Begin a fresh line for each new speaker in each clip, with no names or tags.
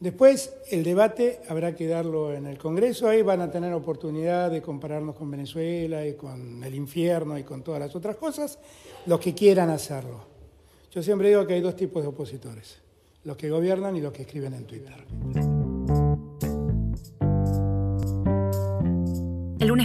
Después, el debate habrá que darlo en el Congreso, ahí van a tener oportunidad de compararnos con Venezuela y con el infierno y con todas las otras cosas, los que quieran hacerlo. Yo siempre digo que hay dos tipos de opositores, los que gobiernan y los que escriben en Twitter.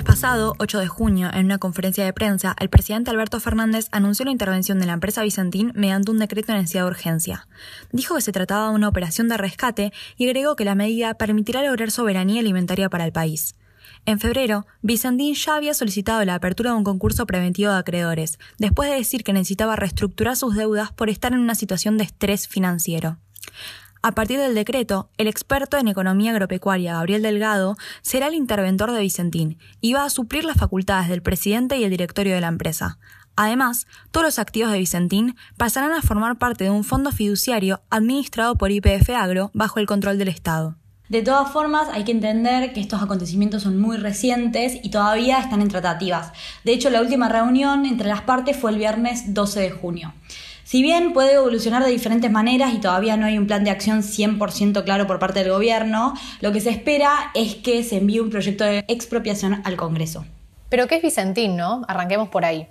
Pasado, 8 de junio, en una conferencia de prensa, el presidente Alberto Fernández anunció la intervención de la empresa Vicentín mediante un decreto de necesidad de urgencia. Dijo que se trataba de una operación de rescate y agregó que la medida permitirá lograr soberanía alimentaria para el país. En febrero, Vicentín ya había solicitado la apertura de un concurso preventivo de acreedores, después de decir que necesitaba reestructurar sus deudas por estar en una situación de estrés financiero. A partir del decreto, el experto en economía agropecuaria Gabriel Delgado será el interventor de Vicentín y va a suplir las facultades del presidente y el directorio de la empresa. Además, todos los activos de Vicentín pasarán a formar parte de un fondo fiduciario administrado por IPF Agro bajo el control del Estado.
De todas formas, hay que entender que estos acontecimientos son muy recientes y todavía están en tratativas. De hecho, la última reunión entre las partes fue el viernes 12 de junio. Si bien puede evolucionar de diferentes maneras y todavía no hay un plan de acción 100% claro por parte del gobierno, lo que se espera es que se envíe un proyecto de expropiación al Congreso.
Pero ¿qué es Vicentín, no? Arranquemos por ahí.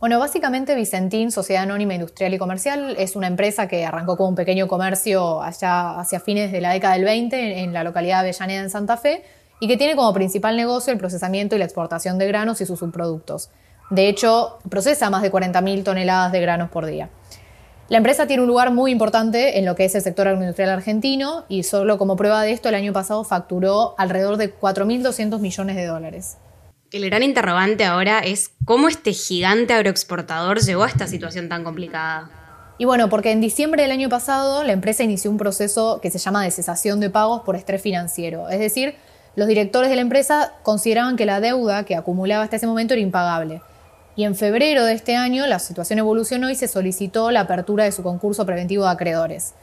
Bueno, básicamente Vicentín, Sociedad Anónima Industrial y Comercial, es una empresa que arrancó como un pequeño comercio allá hacia fines de la década del 20 en la localidad de Avellaneda, en Santa Fe, y que tiene como principal negocio el procesamiento y la exportación de granos y sus subproductos. De hecho, procesa más de 40.000 toneladas de granos por día. La empresa tiene un lugar muy importante en lo que es el sector agroindustrial argentino y solo como prueba de esto el año pasado facturó alrededor de 4.200 millones de dólares.
El gran interrogante ahora es cómo este gigante agroexportador llegó a esta situación tan complicada.
Y bueno, porque en diciembre del año pasado la empresa inició un proceso que se llama de cesación de pagos por estrés financiero. Es decir, los directores de la empresa consideraban que la deuda que acumulaba hasta ese momento era impagable y en febrero de este año la situación evolucionó y se solicitó la apertura de su concurso preventivo de acreedores.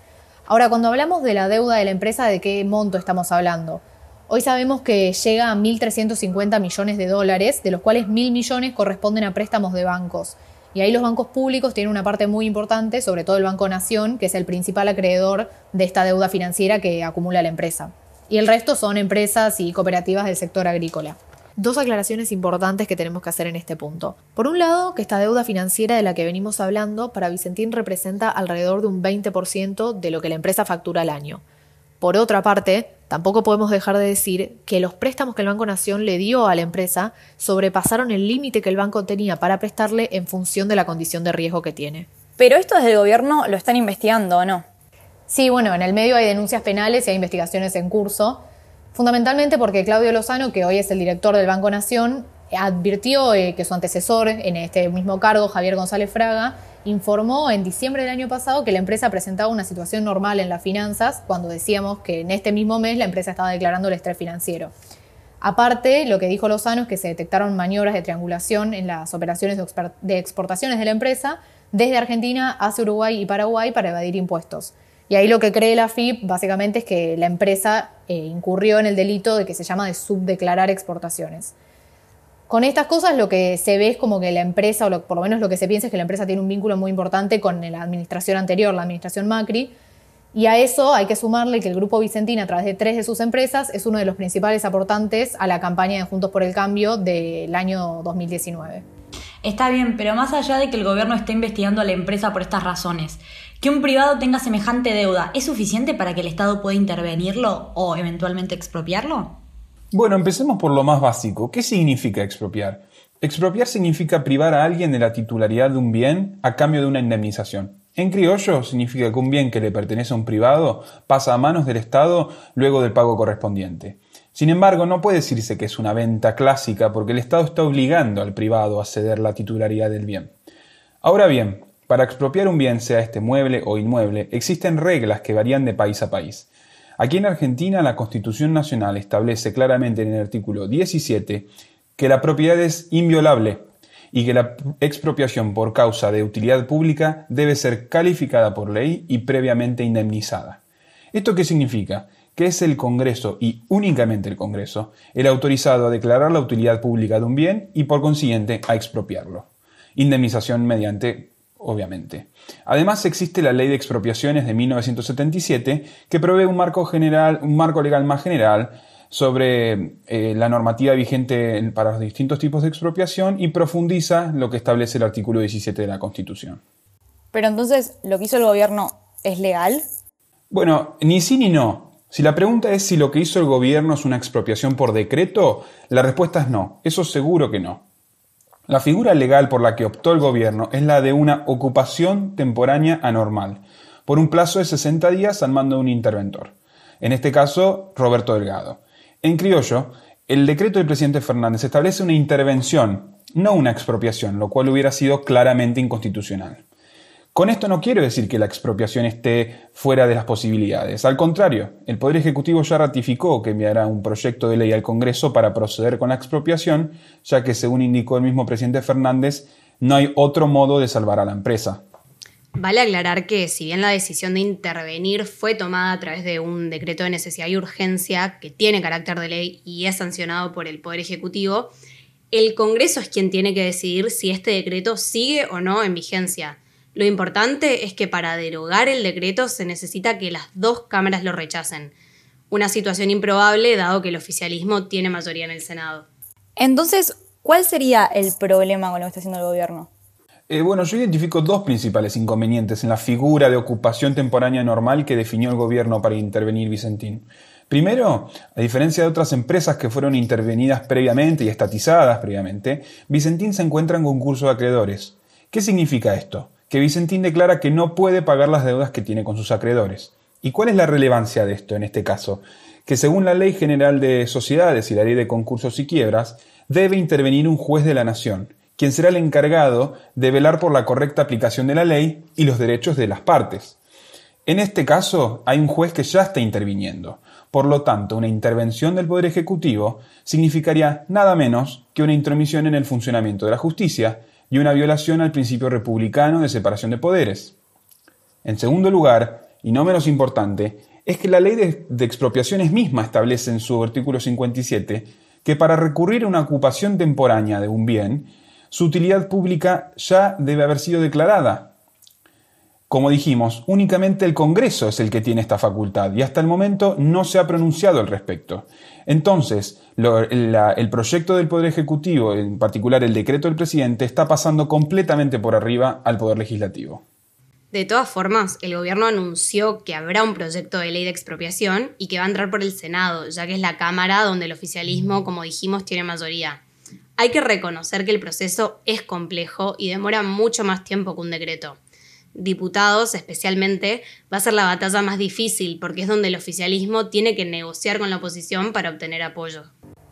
Ahora, cuando hablamos de la deuda de la empresa, ¿de qué monto estamos hablando? Hoy sabemos que llega a 1.350 millones de dólares, de los cuales 1.000 millones corresponden a préstamos de bancos. Y ahí los bancos públicos tienen una parte muy importante, sobre todo el Banco Nación, que es el principal acreedor de esta deuda financiera que acumula la empresa. Y el resto son empresas y cooperativas del sector agrícola dos aclaraciones importantes que tenemos que hacer en este punto. Por un lado, que esta deuda financiera de la que venimos hablando para Vicentín representa alrededor de un 20% de lo que la empresa factura al año. Por otra parte, tampoco podemos dejar de decir que los préstamos que el Banco Nación le dio a la empresa sobrepasaron el límite que el banco tenía para prestarle en función de la condición de riesgo que tiene.
Pero esto desde el gobierno lo están investigando, ¿o no?
Sí, bueno, en el medio hay denuncias penales y hay investigaciones en curso. Fundamentalmente porque Claudio Lozano, que hoy es el director del Banco Nación, advirtió eh, que su antecesor en este mismo cargo, Javier González Fraga, informó en diciembre del año pasado que la empresa presentaba una situación normal en las finanzas, cuando decíamos que en este mismo mes la empresa estaba declarando el estrés financiero. Aparte, lo que dijo Lozano es que se detectaron maniobras de triangulación en las operaciones de exportaciones de la empresa desde Argentina hacia Uruguay y Paraguay para evadir impuestos. Y ahí lo que cree la FIP básicamente es que la empresa eh, incurrió en el delito de que se llama de subdeclarar exportaciones. Con estas cosas lo que se ve es como que la empresa, o por lo menos lo que se piensa es que la empresa tiene un vínculo muy importante con la administración anterior, la administración Macri, y a eso hay que sumarle que el Grupo Vicentina, a través de tres de sus empresas, es uno de los principales aportantes a la campaña de Juntos por el Cambio del año 2019.
Está bien, pero más allá de que el gobierno esté investigando a la empresa por estas razones, que un privado tenga semejante deuda, ¿es suficiente para que el Estado pueda intervenirlo o eventualmente expropiarlo?
Bueno, empecemos por lo más básico. ¿Qué significa expropiar? Expropiar significa privar a alguien de la titularidad de un bien a cambio de una indemnización. En criollo significa que un bien que le pertenece a un privado pasa a manos del Estado luego del pago correspondiente. Sin embargo, no puede decirse que es una venta clásica porque el Estado está obligando al privado a ceder la titularidad del bien. Ahora bien, para expropiar un bien, sea este mueble o inmueble, existen reglas que varían de país a país. Aquí en Argentina la Constitución Nacional establece claramente en el artículo 17 que la propiedad es inviolable y que la expropiación por causa de utilidad pública debe ser calificada por ley y previamente indemnizada. ¿Esto qué significa? Que es el Congreso y únicamente el Congreso el autorizado a declarar la utilidad pública de un bien y por consiguiente a expropiarlo. Indemnización mediante obviamente. Además existe la Ley de Expropiaciones de 1977 que provee un marco, general, un marco legal más general sobre eh, la normativa vigente para los distintos tipos de expropiación y profundiza lo que establece el artículo 17 de la Constitución.
Pero entonces, ¿lo que hizo el gobierno es legal?
Bueno, ni sí ni no. Si la pregunta es si lo que hizo el gobierno es una expropiación por decreto, la respuesta es no, eso seguro que no. La figura legal por la que optó el gobierno es la de una ocupación temporánea anormal, por un plazo de 60 días al mando de un interventor, en este caso Roberto Delgado. En criollo, el decreto del presidente Fernández establece una intervención, no una expropiación, lo cual hubiera sido claramente inconstitucional. Con esto no quiero decir que la expropiación esté fuera de las posibilidades. Al contrario, el Poder Ejecutivo ya ratificó que enviará un proyecto de ley al Congreso para proceder con la expropiación, ya que, según indicó el mismo presidente Fernández, no hay otro modo de salvar a la empresa.
Vale aclarar que si bien la decisión de intervenir fue tomada a través de un decreto de necesidad y urgencia que tiene carácter de ley y es sancionado por el Poder Ejecutivo, el Congreso es quien tiene que decidir si este decreto sigue o no en vigencia. Lo importante es que para derogar el decreto se necesita que las dos cámaras lo rechacen. Una situación improbable dado que el oficialismo tiene mayoría en el Senado.
Entonces, ¿cuál sería el problema con lo que está haciendo el gobierno?
Eh, bueno, yo identifico dos principales inconvenientes en la figura de ocupación temporánea normal que definió el gobierno para intervenir Vicentín. Primero, a diferencia de otras empresas que fueron intervenidas previamente y estatizadas previamente, Vicentín se encuentra en concurso de acreedores. ¿Qué significa esto? Que Vicentín declara que no puede pagar las deudas que tiene con sus acreedores. ¿Y cuál es la relevancia de esto en este caso? Que según la Ley General de Sociedades y la Ley de Concursos y Quiebras, debe intervenir un juez de la Nación, quien será el encargado de velar por la correcta aplicación de la ley y los derechos de las partes. En este caso, hay un juez que ya está interviniendo. Por lo tanto, una intervención del Poder Ejecutivo significaría nada menos que una intromisión en el funcionamiento de la justicia y una violación al principio republicano de separación de poderes. En segundo lugar, y no menos importante, es que la ley de, expropiaciones misma establece en su artículo 57 que para recurrir a una ocupación temporánea de un bien, su utilidad pública ya debe haber sido declarada. Como dijimos, únicamente el Congreso es el que tiene esta facultad y hasta el momento no se ha pronunciado al respecto. Entonces, el proyecto del Poder Ejecutivo, en particular el decreto del presidente, está pasando completamente por arriba al Poder Legislativo.
De todas formas, el gobierno anunció que habrá un proyecto de ley de expropiación y que va a entrar por el Senado, ya que es la Cámara donde el oficialismo, como dijimos, tiene mayoría. Hay que reconocer que el proceso es complejo y demora mucho más tiempo que un decreto diputados especialmente, va a ser la batalla más difícil porque es donde el oficialismo tiene que negociar con la oposición para obtener apoyo.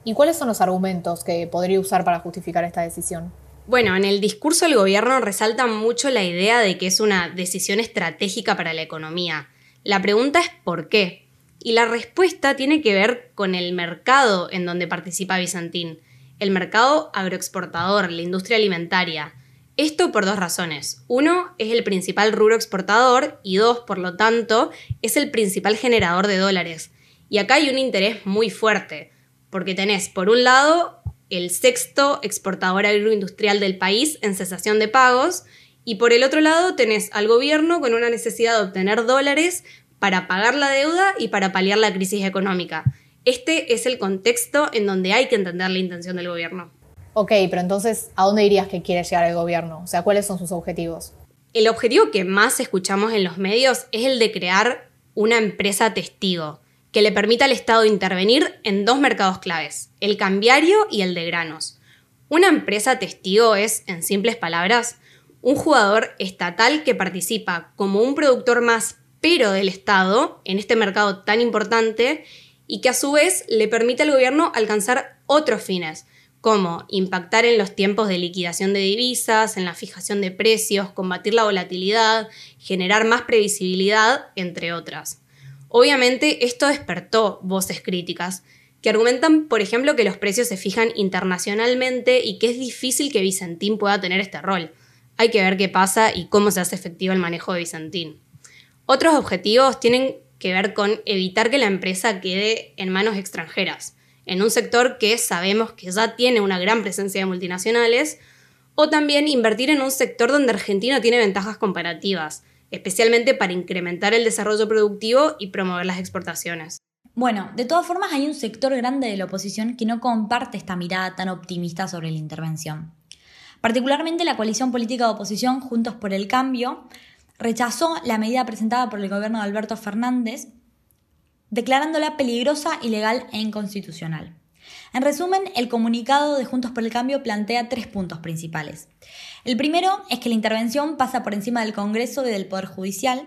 ¿Y cuáles son los argumentos que podría usar para justificar esta decisión?
Bueno, en el discurso del gobierno resalta mucho la idea de que es una decisión estratégica para la economía. La pregunta es ¿por qué? Y la respuesta tiene que ver con el mercado en donde participa Bizantín, el mercado agroexportador, la industria alimentaria. Esto por dos razones. Uno, es el principal rubro exportador y dos, por lo tanto, es el principal generador de dólares. Y acá hay un interés muy fuerte, porque tenés, por un lado, el sexto exportador agroindustrial del país en cesación de pagos, y por el otro lado tenés al gobierno con una necesidad de obtener dólares para pagar la deuda y para paliar la crisis económica. Este es el contexto en donde hay que entender la intención del gobierno.
Ok, pero entonces, ¿a dónde dirías que quiere llegar el gobierno? O sea, ¿cuáles son sus objetivos?
El objetivo que más escuchamos en los medios es el de crear una empresa testigo que le permita al Estado intervenir en dos mercados claves, el cambiario y el de granos. Una empresa testigo es, en simples palabras, un jugador estatal que participa como un productor más pero del Estado en este mercado tan importante y que a su vez le permite al gobierno alcanzar otros fines, como impactar en los tiempos de liquidación de divisas, en la fijación de precios, combatir la volatilidad, generar más previsibilidad, entre otras. Obviamente esto despertó voces críticas, que argumentan, por ejemplo, que los precios se fijan internacionalmente y que es difícil que Vicentín pueda tener este rol. Hay que ver qué pasa y cómo se hace efectivo el manejo de Vicentín. Otros objetivos tienen que ver con evitar que la empresa quede en manos extranjeras en un sector que sabemos que ya tiene una gran presencia de multinacionales, o también invertir en un sector donde Argentina tiene ventajas comparativas, especialmente para incrementar el desarrollo productivo y promover las exportaciones.
Bueno, de todas formas hay un sector grande de la oposición que no comparte esta mirada tan optimista sobre la intervención. Particularmente la coalición política de oposición Juntos por el Cambio rechazó la medida presentada por el gobierno de Alberto Fernández, declarándola peligrosa, ilegal e inconstitucional. En resumen, el comunicado de Juntos por el Cambio plantea tres puntos principales. El primero es que la intervención pasa por encima del Congreso y del Poder Judicial.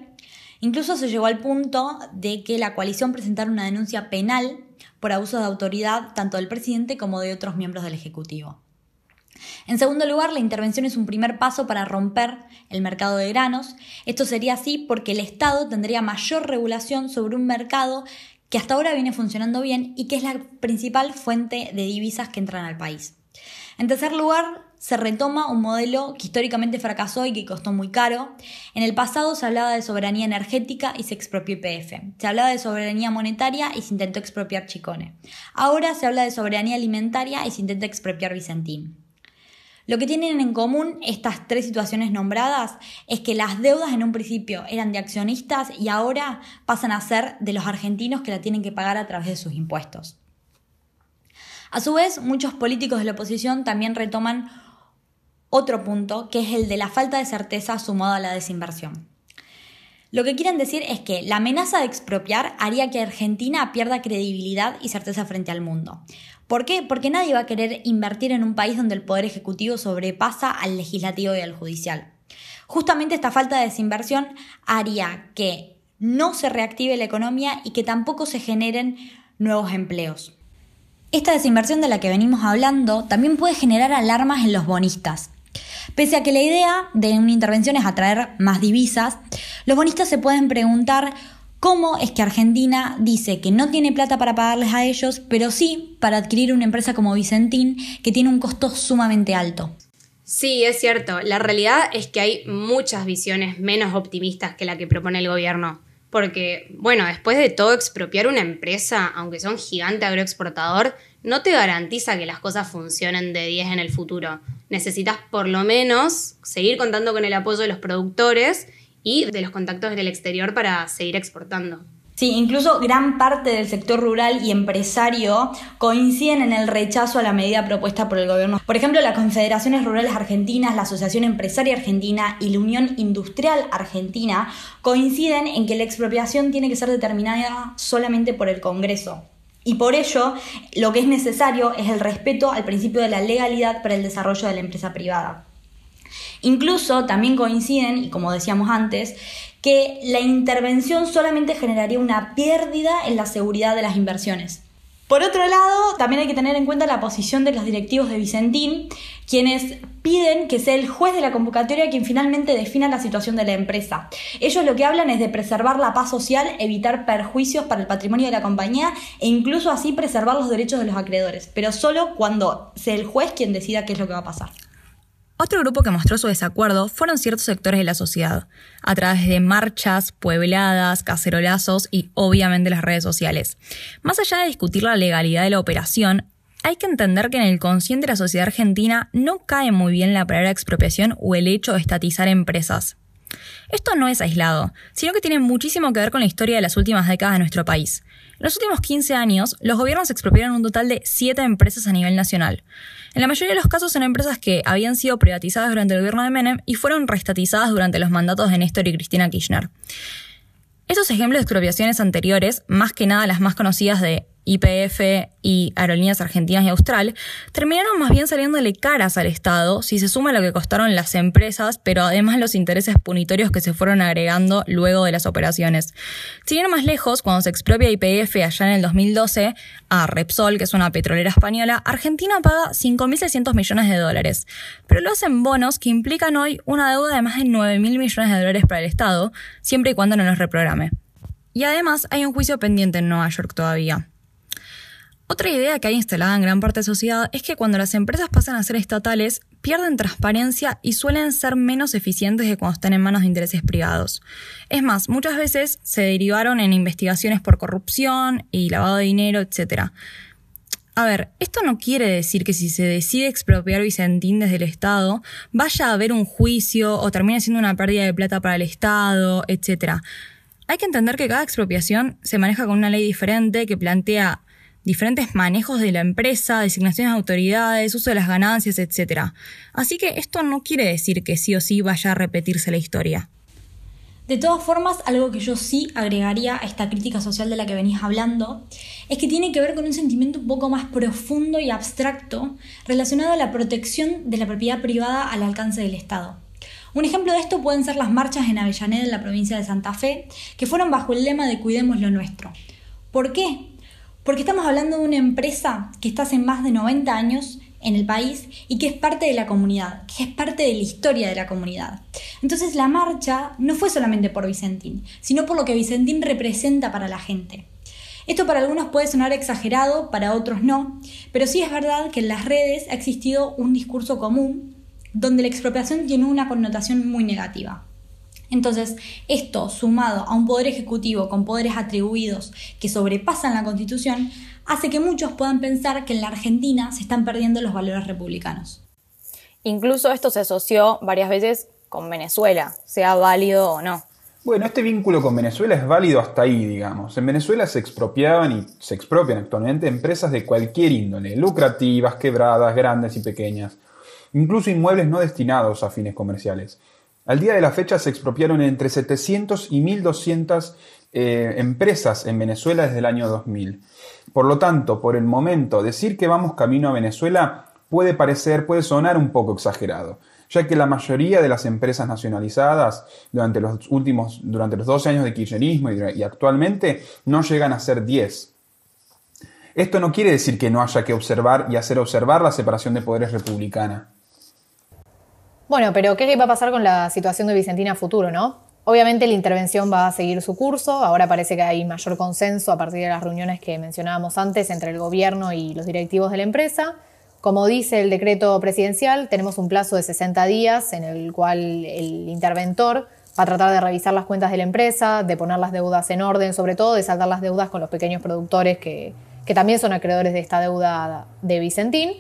Incluso se llegó al punto de que la coalición presentara una denuncia penal por abuso de autoridad tanto del presidente como de otros miembros del Ejecutivo. En segundo lugar, la intervención es un primer paso para romper el mercado de granos. Esto sería así porque el Estado tendría mayor regulación sobre un mercado que hasta ahora viene funcionando bien y que es la principal fuente de divisas que entran al país. En tercer lugar, se retoma un modelo que históricamente fracasó y que costó muy caro. En el pasado se hablaba de soberanía energética y se expropió IPF. Se hablaba de soberanía monetaria y se intentó expropiar Chicone. Ahora se habla de soberanía alimentaria y se intenta expropiar Vicentín. Lo que tienen en común estas tres situaciones nombradas es que las deudas en un principio eran de accionistas y ahora pasan a ser de los argentinos que la tienen que pagar a través de sus impuestos. A su vez, muchos políticos de la oposición también retoman otro punto, que es el de la falta de certeza sumado a la desinversión. Lo que quieren decir es que la amenaza de expropiar haría que Argentina pierda credibilidad y certeza frente al mundo. ¿Por qué? Porque nadie va a querer invertir en un país donde el poder ejecutivo sobrepasa al legislativo y al judicial. Justamente esta falta de desinversión haría que no se reactive la economía y que tampoco se generen nuevos empleos. Esta desinversión de la que venimos hablando también puede generar alarmas en los bonistas. Pese a que la idea de una intervención es atraer más divisas, los bonistas se pueden preguntar ¿Cómo es que Argentina dice que no tiene plata para pagarles a ellos, pero sí para adquirir una empresa como Vicentín, que tiene un costo sumamente alto?
Sí, es cierto. La realidad es que hay muchas visiones menos optimistas que la que propone el gobierno. Porque, bueno, después de todo, expropiar una empresa, aunque sea un gigante agroexportador, no te garantiza que las cosas funcionen de 10 en el futuro. Necesitas por lo menos seguir contando con el apoyo de los productores y de los contactos del exterior para seguir exportando.
Sí, incluso gran parte del sector rural y empresario coinciden en el rechazo a la medida propuesta por el gobierno. Por ejemplo, las Confederaciones Rurales Argentinas, la Asociación Empresaria Argentina y la Unión Industrial Argentina coinciden en que la expropiación tiene que ser determinada solamente por el Congreso. Y por ello, lo que es necesario es el respeto al principio de la legalidad para el desarrollo de la empresa privada. Incluso también coinciden, y como decíamos antes, que la intervención solamente generaría una pérdida en la seguridad de las inversiones. Por otro lado, también hay que tener en cuenta la posición de los directivos de Vicentín, quienes piden que sea el juez de la convocatoria quien finalmente defina la situación de la empresa. Ellos lo que hablan es de preservar la paz social, evitar perjuicios para el patrimonio de la compañía e incluso así preservar los derechos de los acreedores, pero solo cuando sea el juez quien decida qué es lo que va a pasar.
Otro grupo que mostró su desacuerdo fueron ciertos sectores de la sociedad, a través de marchas, puebladas, cacerolazos y obviamente las redes sociales. Más allá de discutir la legalidad de la operación, hay que entender que en el consciente de la sociedad argentina no cae muy bien la palabra expropiación o el hecho de estatizar empresas. Esto no es aislado, sino que tiene muchísimo que ver con la historia de las últimas décadas de nuestro país. En los últimos 15 años, los gobiernos expropiaron un total de 7 empresas a nivel nacional. En la mayoría de los casos son empresas que habían sido privatizadas durante el gobierno de Menem y fueron restatizadas durante los mandatos de Néstor y Cristina Kirchner. Estos ejemplos de expropiaciones anteriores, más que nada las más conocidas de IPF y Aerolíneas Argentinas y Austral, terminaron más bien saliéndole caras al Estado si se suma lo que costaron las empresas, pero además los intereses punitorios que se fueron agregando luego de las operaciones. Sin más lejos, cuando se expropia IPF allá en el 2012 a Repsol, que es una petrolera española, Argentina paga 5.600 millones de dólares, pero lo hacen bonos que implican hoy una deuda de más de 9.000 millones de dólares para el Estado, siempre y cuando no los reprograme. Y además hay un juicio pendiente en Nueva York todavía. Otra idea que hay instalada en gran parte de la sociedad es que cuando las empresas pasan a ser estatales, pierden transparencia y suelen ser menos eficientes que cuando están en manos de intereses privados. Es más, muchas veces se derivaron en investigaciones por corrupción y lavado de dinero, etc. A ver, esto no quiere decir que si se decide expropiar Vicentín desde el Estado, vaya a haber un juicio o termine siendo una pérdida de plata para el Estado, etc. Hay que entender que cada expropiación se maneja con una ley diferente que plantea diferentes manejos de la empresa, designaciones de autoridades, uso de las ganancias, etc. Así que esto no quiere decir que sí o sí vaya a repetirse la historia.
De todas formas, algo que yo sí agregaría a esta crítica social de la que venís hablando es que tiene que ver con un sentimiento un poco más profundo y abstracto relacionado a la protección de la propiedad privada al alcance del Estado. Un ejemplo de esto pueden ser las marchas en Avellaneda, en la provincia de Santa Fe, que fueron bajo el lema de Cuidemos lo nuestro. ¿Por qué? Porque estamos hablando de una empresa que está hace más de 90 años en el país y que es parte de la comunidad, que es parte de la historia de la comunidad. Entonces la marcha no fue solamente por Vicentín, sino por lo que Vicentín representa para la gente. Esto para algunos puede sonar exagerado, para otros no, pero sí es verdad que en las redes ha existido un discurso común donde la expropiación tiene una connotación muy negativa. Entonces, esto sumado a un poder ejecutivo con poderes atribuidos que sobrepasan la Constitución, hace que muchos puedan pensar que en la Argentina se están perdiendo los valores republicanos.
Incluso esto se asoció varias veces con Venezuela, sea válido o no.
Bueno, este vínculo con Venezuela es válido hasta ahí, digamos. En Venezuela se expropiaban y se expropian actualmente empresas de cualquier índole, lucrativas, quebradas, grandes y pequeñas, incluso inmuebles no destinados a fines comerciales. Al día de la fecha se expropiaron entre 700 y 1200 eh, empresas en Venezuela desde el año 2000. Por lo tanto, por el momento, decir que vamos camino a Venezuela puede parecer, puede sonar un poco exagerado, ya que la mayoría de las empresas nacionalizadas durante los últimos, durante los 12 años de kirchnerismo y, y actualmente no llegan a ser 10. Esto no quiere decir que no haya que observar y hacer observar la separación de poderes republicana.
Bueno, pero ¿qué va a pasar con la situación de Vicentina futuro, no? Obviamente la intervención va a seguir su curso, ahora parece que hay mayor consenso a partir de las reuniones que mencionábamos antes entre el gobierno y los directivos de la empresa. Como dice el decreto presidencial, tenemos un plazo de 60 días en el cual el interventor va a tratar de revisar las cuentas de la empresa, de poner las deudas en orden, sobre todo de saltar las deudas con los pequeños productores que, que también son acreedores de esta deuda de Vicentín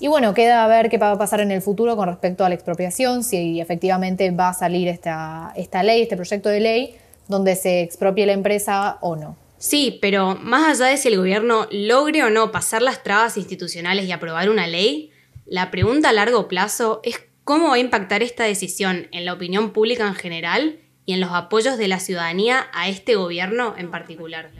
y bueno, queda a ver qué va a pasar en el futuro con respecto a la expropiación, si efectivamente va a salir esta, esta ley, este proyecto de ley, donde se expropie la empresa o no.
Sí, pero más allá de si el gobierno logre o no pasar las trabas institucionales y aprobar una ley, la pregunta a largo plazo es cómo va a impactar esta decisión en la opinión pública en general y en los apoyos de la ciudadanía a este gobierno en particular.